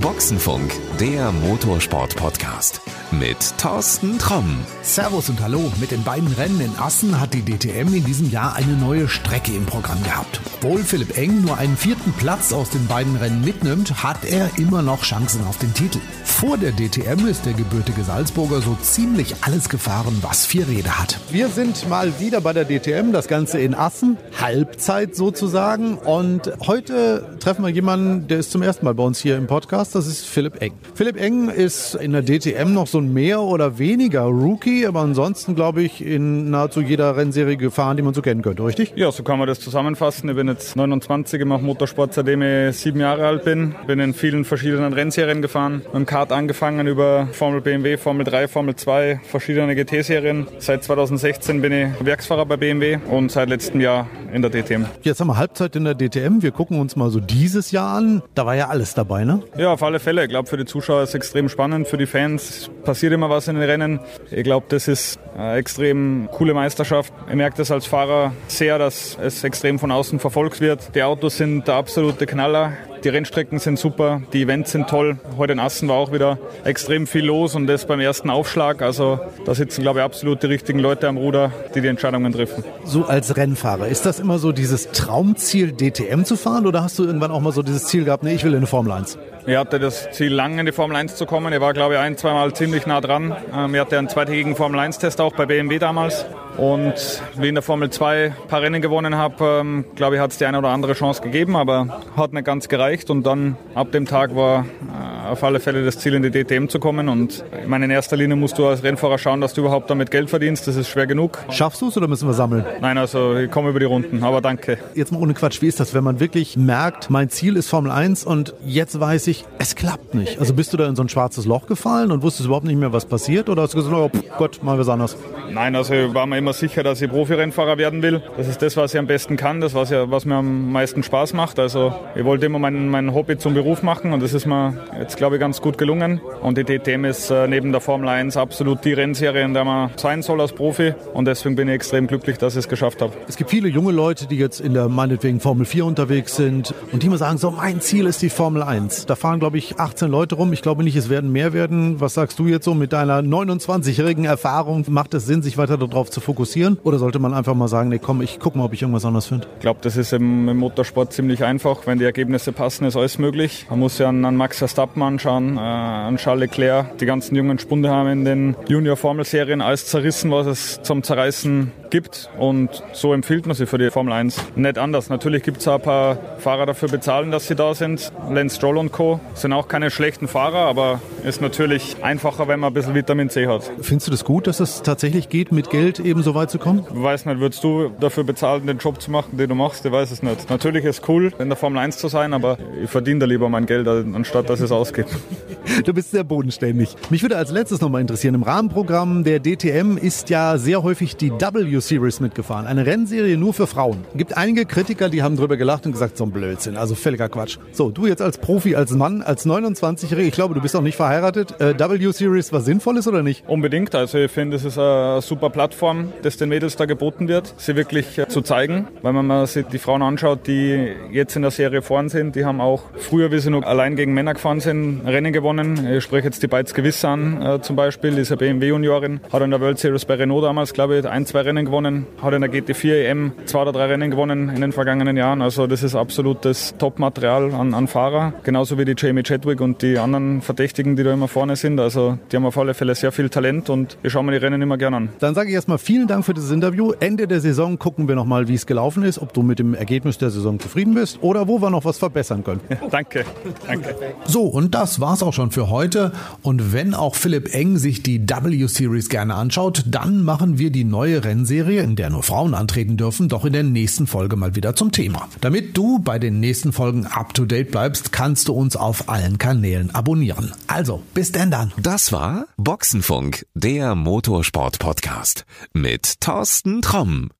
Boxenfunk, der Motorsport-Podcast mit Thorsten Tromm. Servus und Hallo. Mit den beiden Rennen in Assen hat die DTM in diesem Jahr eine neue Strecke im Programm gehabt. Obwohl Philipp Eng nur einen vierten Platz aus den beiden Rennen mitnimmt, hat er immer noch Chancen auf den Titel. Vor der DTM ist der gebürtige Salzburger so ziemlich alles gefahren, was vier Räder hat. Wir sind mal wieder bei der DTM, das Ganze in Assen, Halbzeit sozusagen. Und heute treffen wir jemanden, der ist zum ersten Mal bei uns hier im Podcast, das ist Philipp Eng. Philipp Eng ist in der DTM noch so ein mehr oder weniger Rookie, aber ansonsten glaube ich in nahezu jeder Rennserie gefahren, die man so kennen könnte, richtig? Ja, so kann man das zusammenfassen. Ich bin jetzt 29, ich mache Motorsport, seitdem ich sieben Jahre alt bin. Bin in vielen verschiedenen Rennserien gefahren. Mit dem Kart angefangen über Formel BMW, Formel 3, Formel 2, verschiedene GT-Serien. Seit 2016 bin ich Werksfahrer bei BMW und seit letztem Jahr in der DTM. Jetzt haben wir Halbzeit in der DTM. Wir gucken uns mal so dieses Jahr an. Da war ja alles dabei, ne? Ja, auf alle Fälle. Ich glaube, für die Zuschauer ist es extrem spannend. Für die Fans passiert immer was in den Rennen. Ich glaube, das ist eine extrem coole Meisterschaft. Ich merke das als Fahrer sehr, dass es extrem von außen verfolgt wird. Die Autos sind der absolute Knaller. Die Rennstrecken sind super, die Events sind toll. Heute in Assen war auch wieder extrem viel los und das beim ersten Aufschlag. Also da sitzen, glaube ich, absolut die richtigen Leute am Ruder, die die Entscheidungen treffen. So als Rennfahrer, ist das immer so dieses Traumziel, DTM zu fahren oder hast du irgendwann auch mal so dieses Ziel gehabt, nee, ich will in eine Formel 1? Ich hatte das Ziel, lang in die Formel 1 zu kommen. Ich war, glaube ich, ein, zweimal ziemlich nah dran. Ähm, ich hatte einen zweitägigen Formel 1-Test auch bei BMW damals. Und wie in der Formel 2 ein paar Rennen gewonnen habe, ähm, glaube ich, hat es die eine oder andere Chance gegeben, aber hat nicht ganz gereicht. Und dann ab dem Tag war äh, auf alle Fälle das Ziel, in die DTM zu kommen. Und ich meine, in erster Linie musst du als Rennfahrer schauen, dass du überhaupt damit Geld verdienst. Das ist schwer genug. Schaffst du es oder müssen wir sammeln? Nein, also ich komme über die Runden, aber danke. Jetzt mal ohne Quatsch, wie ist das, wenn man wirklich merkt, mein Ziel ist Formel 1 und jetzt weiß ich, es klappt nicht. Also bist du da in so ein schwarzes Loch gefallen und wusstest überhaupt nicht mehr, was passiert? Oder hast du gesagt, oh Gott, mal was anderes? Nein, also ich war mir immer sicher, dass ich Profi-Rennfahrer werden will. Das ist das, was ich am besten kann, das, was, ja, was mir am meisten Spaß macht. Also ich wollte immer mein, mein Hobby zum Beruf machen und das ist mir jetzt, glaube ich, ganz gut gelungen. Und die DTM ist äh, neben der Formel 1 absolut die Rennserie, in der man sein soll als Profi. Und deswegen bin ich extrem glücklich, dass ich es geschafft habe. Es gibt viele junge Leute, die jetzt in der meinetwegen Formel 4 unterwegs sind und die immer sagen, so mein Ziel ist die Formel 1. Da fahren, glaube ich, 18 Leute rum. Ich glaube nicht, es werden mehr werden. Was sagst du jetzt so mit deiner 29-jährigen Erfahrung? Macht es Sinn, sich weiter darauf zu fokussieren? Oder sollte man einfach mal sagen, nee, komm, ich guck mal, ob ich irgendwas anderes finde? Ich glaube, das ist im, im, Motorsport ziemlich einfach. Wenn die Ergebnisse passen, ist alles möglich. Man muss ja an, an Max Verstappen anschauen, äh, an Charles Leclerc. Die ganzen jungen Spunde haben in den Junior-Formelserien alles zerrissen, was es zum Zerreißen gibt. Und so empfiehlt man sie für die Formel 1. Nicht anders. Natürlich gibt es auch ein paar Fahrer dafür bezahlen, dass sie da sind. Lance Stroll und Co. sind auch keine schlechten Fahrer, aber ist natürlich einfacher, wenn man ein bisschen Vitamin C hat. Findest du das gut, dass es tatsächlich geht, mit Geld eben so weit zu kommen? Ich weiß nicht, würdest du dafür bezahlen, den Job zu machen, den du machst? Ich weiß es nicht. Natürlich ist es cool, in der Formel 1 zu sein, aber ich verdiene da lieber mein Geld, anstatt dass es ausgeht. Du bist sehr bodenständig. Mich würde als letztes noch mal interessieren, im Rahmenprogramm der DTM ist ja sehr häufig die W-Series mitgefahren. Eine Rennserie nur für Frauen. Gibt einige Kritiker, die haben drüber gelacht und gesagt, so ein Blödsinn, also völliger Quatsch. So, du jetzt als Profi, als Mann, als 29-Jähriger, ich glaube, du bist auch nicht verheiratet. Äh, W-Series, was sinnvoll ist oder nicht? Unbedingt. Also ich finde, es ist eine super Plattform, das den Mädels da geboten wird, sie wirklich äh, zu zeigen. Weil wenn man sich die Frauen anschaut, die jetzt in der Serie vorn sind, die haben auch früher, wie sie noch allein gegen Männer gefahren sind, Rennen gewonnen. Ich spreche jetzt die Beiz Gewiss an äh, zum Beispiel, die ist ja BMW-Juniorin, hat in der World Series bei Renault damals, glaube ich, ein, zwei Rennen gewonnen, hat in der GT4 EM zwei oder drei Rennen gewonnen in den vergangenen Jahren. Also das ist absolutes Top-Material an, an Fahrer, genauso wie die Jamie Chadwick und die anderen Verdächtigen, die da immer vorne sind. Also die haben auf alle Fälle sehr viel Talent und wir schauen mir die Rennen immer gerne an. Dann sage ich erstmal vielen Dank für dieses Interview. Ende der Saison gucken wir nochmal, wie es gelaufen ist, ob du mit dem Ergebnis der Saison zufrieden bist oder wo wir noch was verbessern können. danke, danke. So, und das war's auch schon für heute. Und wenn auch Philipp Eng sich die W-Series gerne anschaut, dann machen wir die neue Rennserie, in der nur Frauen antreten dürfen, doch in der nächsten Folge mal wieder zum Thema. Damit du bei den nächsten Folgen up to date bleibst, kannst du uns auf allen Kanälen abonnieren. Also, bis denn dann. Das war Boxenfunk, der Motorsport-Podcast mit Thorsten Tromm.